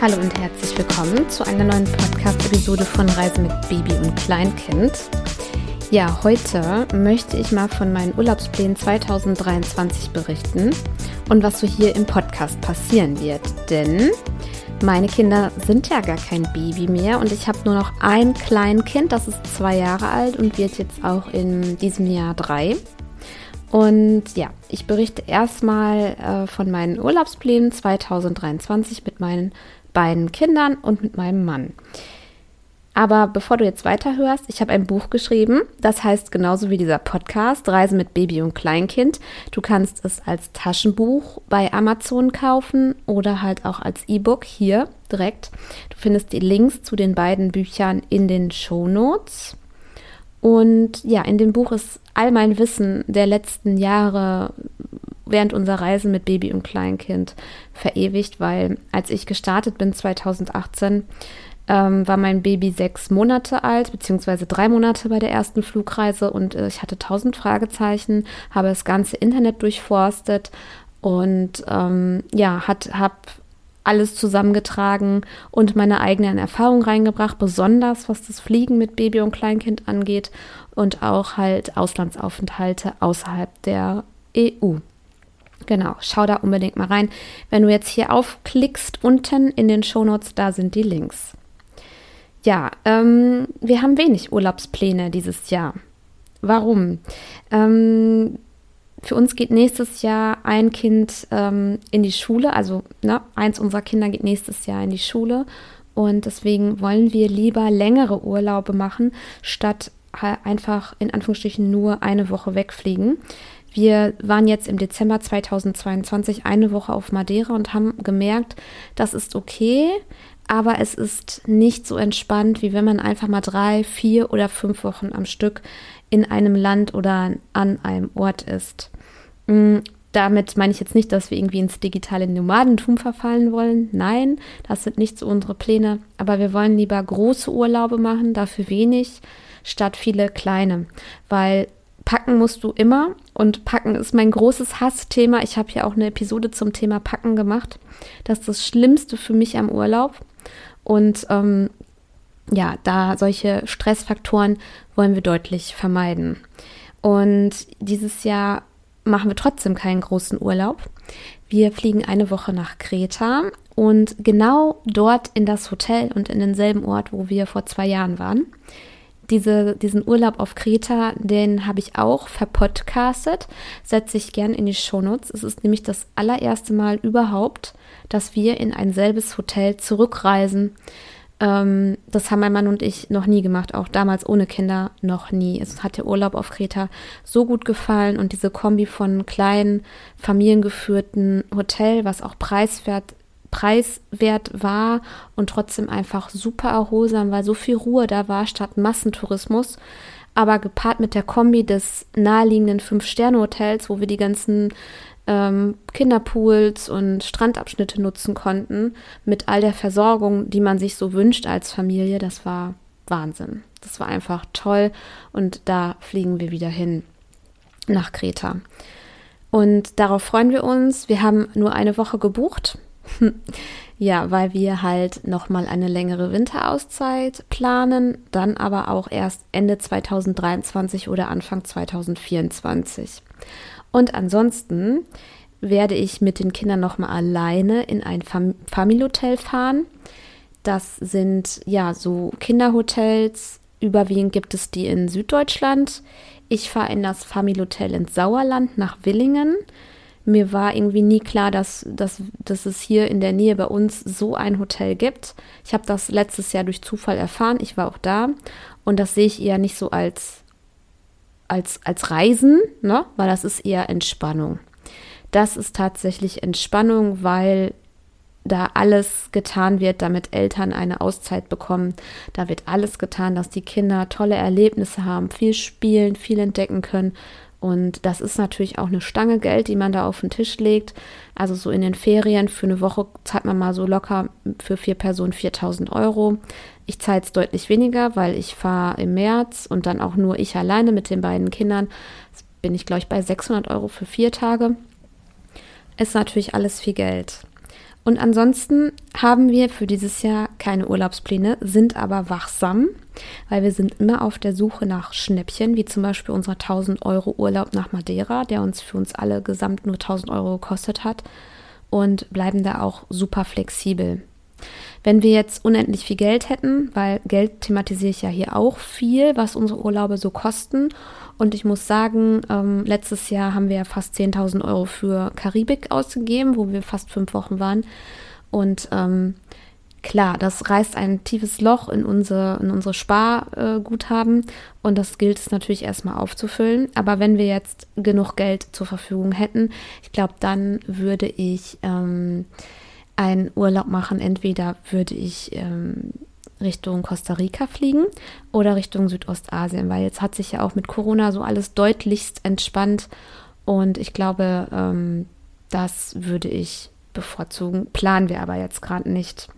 Hallo und herzlich willkommen zu einer neuen Podcast-Episode von Reise mit Baby und Kleinkind. Ja, heute möchte ich mal von meinen Urlaubsplänen 2023 berichten und was so hier im Podcast passieren wird. Denn meine Kinder sind ja gar kein Baby mehr und ich habe nur noch ein Kleinkind, das ist zwei Jahre alt und wird jetzt auch in diesem Jahr drei. Und ja, ich berichte erstmal äh, von meinen Urlaubsplänen 2023 mit meinen beiden Kindern und mit meinem Mann. Aber bevor du jetzt weiterhörst, ich habe ein Buch geschrieben, das heißt genauso wie dieser Podcast, Reise mit Baby und Kleinkind. Du kannst es als Taschenbuch bei Amazon kaufen oder halt auch als E-Book hier direkt. Du findest die Links zu den beiden Büchern in den Show Notes. Und ja, in dem Buch ist all mein Wissen der letzten Jahre während unserer Reise mit Baby und Kleinkind verewigt, weil als ich gestartet bin 2018, ähm, war mein Baby sechs Monate alt, beziehungsweise drei Monate bei der ersten Flugreise und äh, ich hatte tausend Fragezeichen, habe das ganze Internet durchforstet und ähm, ja, habe alles zusammengetragen und meine eigenen Erfahrungen reingebracht, besonders was das Fliegen mit Baby und Kleinkind angeht und auch halt Auslandsaufenthalte außerhalb der EU. Genau, schau da unbedingt mal rein. Wenn du jetzt hier aufklickst, unten in den Shownotes, da sind die Links. Ja, ähm, wir haben wenig Urlaubspläne dieses Jahr. Warum? Ähm, für uns geht nächstes Jahr ein Kind ähm, in die Schule, also ne, eins unserer Kinder geht nächstes Jahr in die Schule und deswegen wollen wir lieber längere Urlaube machen, statt einfach in Anführungsstrichen nur eine Woche wegfliegen. Wir waren jetzt im Dezember 2022 eine Woche auf Madeira und haben gemerkt, das ist okay, aber es ist nicht so entspannt, wie wenn man einfach mal drei, vier oder fünf Wochen am Stück in einem Land oder an einem Ort ist. Mm, damit meine ich jetzt nicht, dass wir irgendwie ins digitale Nomadentum verfallen wollen. Nein, das sind nicht so unsere Pläne. Aber wir wollen lieber große Urlaube machen, dafür wenig, statt viele kleine. Weil packen musst du immer und packen ist mein großes Hassthema. Ich habe ja auch eine Episode zum Thema Packen gemacht. Das ist das Schlimmste für mich am Urlaub. Und ähm, ja, da solche Stressfaktoren wollen wir deutlich vermeiden. Und dieses Jahr machen wir trotzdem keinen großen Urlaub. Wir fliegen eine Woche nach Kreta und genau dort in das Hotel und in denselben Ort, wo wir vor zwei Jahren waren. Diese, diesen Urlaub auf Kreta, den habe ich auch verpodcastet, setze ich gern in die Shownotes. Es ist nämlich das allererste Mal überhaupt, dass wir in ein selbes Hotel zurückreisen. Ähm, das haben mein Mann und ich noch nie gemacht, auch damals ohne Kinder noch nie. Es hat der Urlaub auf Kreta so gut gefallen und diese Kombi von kleinen, familiengeführten Hotel, was auch preiswert preiswert war und trotzdem einfach super erholsam, weil so viel Ruhe da war statt Massentourismus. Aber gepaart mit der Kombi des naheliegenden Fünf-Sterne-Hotels, wo wir die ganzen ähm, Kinderpools und Strandabschnitte nutzen konnten, mit all der Versorgung, die man sich so wünscht als Familie, das war Wahnsinn. Das war einfach toll und da fliegen wir wieder hin nach Kreta. Und darauf freuen wir uns. Wir haben nur eine Woche gebucht. Ja, weil wir halt nochmal eine längere Winterauszeit planen, dann aber auch erst Ende 2023 oder Anfang 2024. Und ansonsten werde ich mit den Kindern nochmal alleine in ein Fam Familienhotel fahren. Das sind ja so Kinderhotels. Überwiegend gibt es die in Süddeutschland. Ich fahre in das Familienhotel ins Sauerland nach Willingen mir war irgendwie nie klar, dass, dass, dass es hier in der Nähe bei uns so ein Hotel gibt. Ich habe das letztes Jahr durch Zufall erfahren. Ich war auch da und das sehe ich eher nicht so als, als, als Reisen, ne? weil das ist eher Entspannung. Das ist tatsächlich Entspannung, weil da alles getan wird, damit Eltern eine Auszeit bekommen. Da wird alles getan, dass die Kinder tolle Erlebnisse haben, viel spielen, viel entdecken können und das ist natürlich auch eine Stange Geld, die man da auf den Tisch legt. Also so in den Ferien für eine Woche zahlt man mal so locker für vier Personen 4000 Euro. Ich zahle jetzt deutlich weniger, weil ich fahre im März und dann auch nur ich alleine mit den beiden Kindern. Jetzt bin ich, glaube ich, bei 600 Euro für vier Tage. Ist natürlich alles viel Geld. Und ansonsten haben wir für dieses Jahr keine Urlaubspläne, sind aber wachsam, weil wir sind immer auf der Suche nach Schnäppchen, wie zum Beispiel unser 1000 Euro Urlaub nach Madeira, der uns für uns alle gesamt nur 1000 Euro gekostet hat und bleiben da auch super flexibel. Wenn wir jetzt unendlich viel Geld hätten, weil Geld thematisiere ich ja hier auch viel, was unsere Urlaube so kosten. Und ich muss sagen, ähm, letztes Jahr haben wir ja fast 10.000 Euro für Karibik ausgegeben, wo wir fast fünf Wochen waren. Und ähm, klar, das reißt ein tiefes Loch in unsere, in unsere Sparguthaben und das gilt es natürlich erstmal aufzufüllen. Aber wenn wir jetzt genug Geld zur Verfügung hätten, ich glaube, dann würde ich ähm, einen Urlaub machen. Entweder würde ich ähm, Richtung Costa Rica fliegen oder Richtung Südostasien, weil jetzt hat sich ja auch mit Corona so alles deutlichst entspannt und ich glaube, ähm, das würde ich bevorzugen. Planen wir aber jetzt gerade nicht.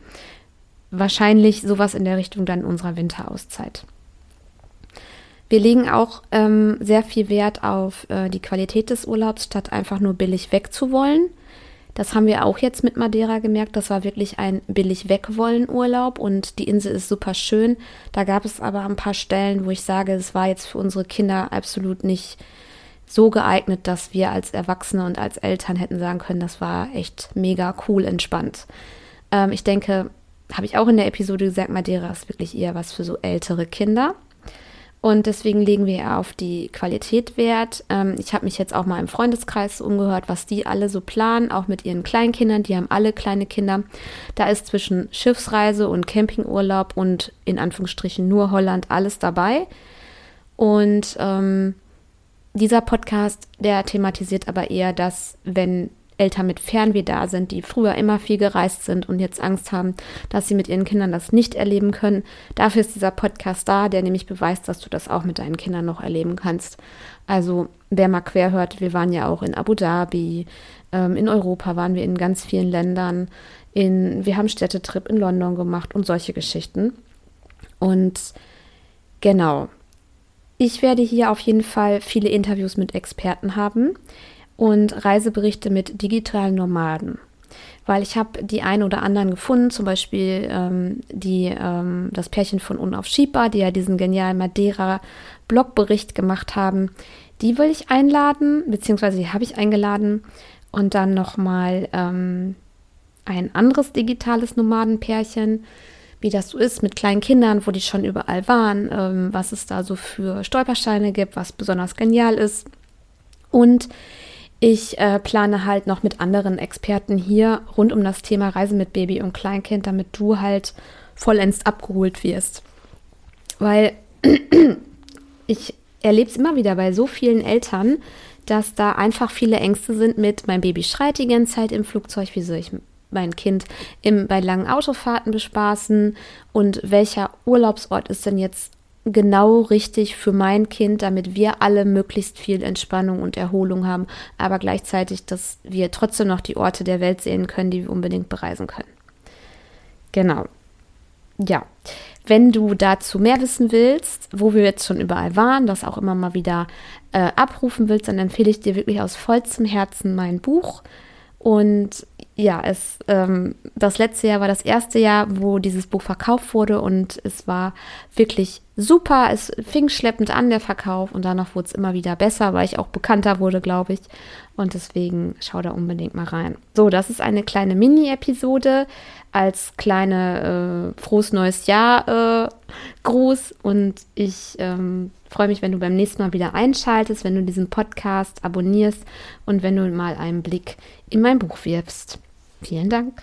Wahrscheinlich sowas in der Richtung dann unserer Winterauszeit. Wir legen auch ähm, sehr viel Wert auf äh, die Qualität des Urlaubs, statt einfach nur billig wegzuwollen. Das haben wir auch jetzt mit Madeira gemerkt. Das war wirklich ein billig wegwollen Urlaub und die Insel ist super schön. Da gab es aber ein paar Stellen, wo ich sage, es war jetzt für unsere Kinder absolut nicht so geeignet, dass wir als Erwachsene und als Eltern hätten sagen können, das war echt mega cool entspannt. Ähm, ich denke, habe ich auch in der Episode gesagt, Madeira ist wirklich eher was für so ältere Kinder. Und deswegen legen wir auf die Qualität Wert. Ähm, ich habe mich jetzt auch mal im Freundeskreis umgehört, was die alle so planen, auch mit ihren Kleinkindern. Die haben alle kleine Kinder. Da ist zwischen Schiffsreise und Campingurlaub und in Anführungsstrichen nur Holland alles dabei. Und ähm, dieser Podcast, der thematisiert aber eher das, wenn Eltern mit Fernweh da sind, die früher immer viel gereist sind und jetzt Angst haben, dass sie mit ihren Kindern das nicht erleben können. Dafür ist dieser Podcast da, der nämlich beweist, dass du das auch mit deinen Kindern noch erleben kannst. Also wer mal quer hört, wir waren ja auch in Abu Dhabi, ähm, in Europa waren wir in ganz vielen Ländern, in, wir haben Städtetrip in London gemacht und solche Geschichten. Und genau, ich werde hier auf jeden Fall viele Interviews mit Experten haben und Reiseberichte mit digitalen Nomaden. Weil ich habe die ein oder anderen gefunden, zum Beispiel ähm, die, ähm, das Pärchen von Unaufschiebbar, die ja diesen genialen Madeira-Blogbericht gemacht haben. Die will ich einladen, beziehungsweise die habe ich eingeladen. Und dann nochmal ähm, ein anderes digitales Nomadenpärchen, wie das so ist mit kleinen Kindern, wo die schon überall waren, ähm, was es da so für Stolpersteine gibt, was besonders genial ist. Und ich äh, plane halt noch mit anderen Experten hier rund um das Thema Reisen mit Baby und Kleinkind, damit du halt vollends abgeholt wirst. Weil ich erlebe es immer wieder bei so vielen Eltern, dass da einfach viele Ängste sind mit, mein Baby schreit die ganze Zeit im Flugzeug, wie soll ich mein Kind im, bei langen Autofahrten bespaßen und welcher Urlaubsort ist denn jetzt genau richtig für mein Kind, damit wir alle möglichst viel Entspannung und Erholung haben, aber gleichzeitig, dass wir trotzdem noch die Orte der Welt sehen können, die wir unbedingt bereisen können. Genau. Ja, wenn du dazu mehr wissen willst, wo wir jetzt schon überall waren, das auch immer mal wieder äh, abrufen willst, dann empfehle ich dir wirklich aus vollstem Herzen mein Buch. Und ja, es, ähm, das letzte Jahr war das erste Jahr, wo dieses Buch verkauft wurde und es war wirklich super. Es fing schleppend an, der Verkauf, und danach wurde es immer wieder besser, weil ich auch bekannter wurde, glaube ich. Und deswegen schau da unbedingt mal rein. So, das ist eine kleine Mini-Episode als kleine äh, frohes neues Jahr äh, Gruß. Und ich ähm, freue mich, wenn du beim nächsten Mal wieder einschaltest, wenn du diesen Podcast abonnierst und wenn du mal einen Blick in mein Buch wirfst. Vielen Dank.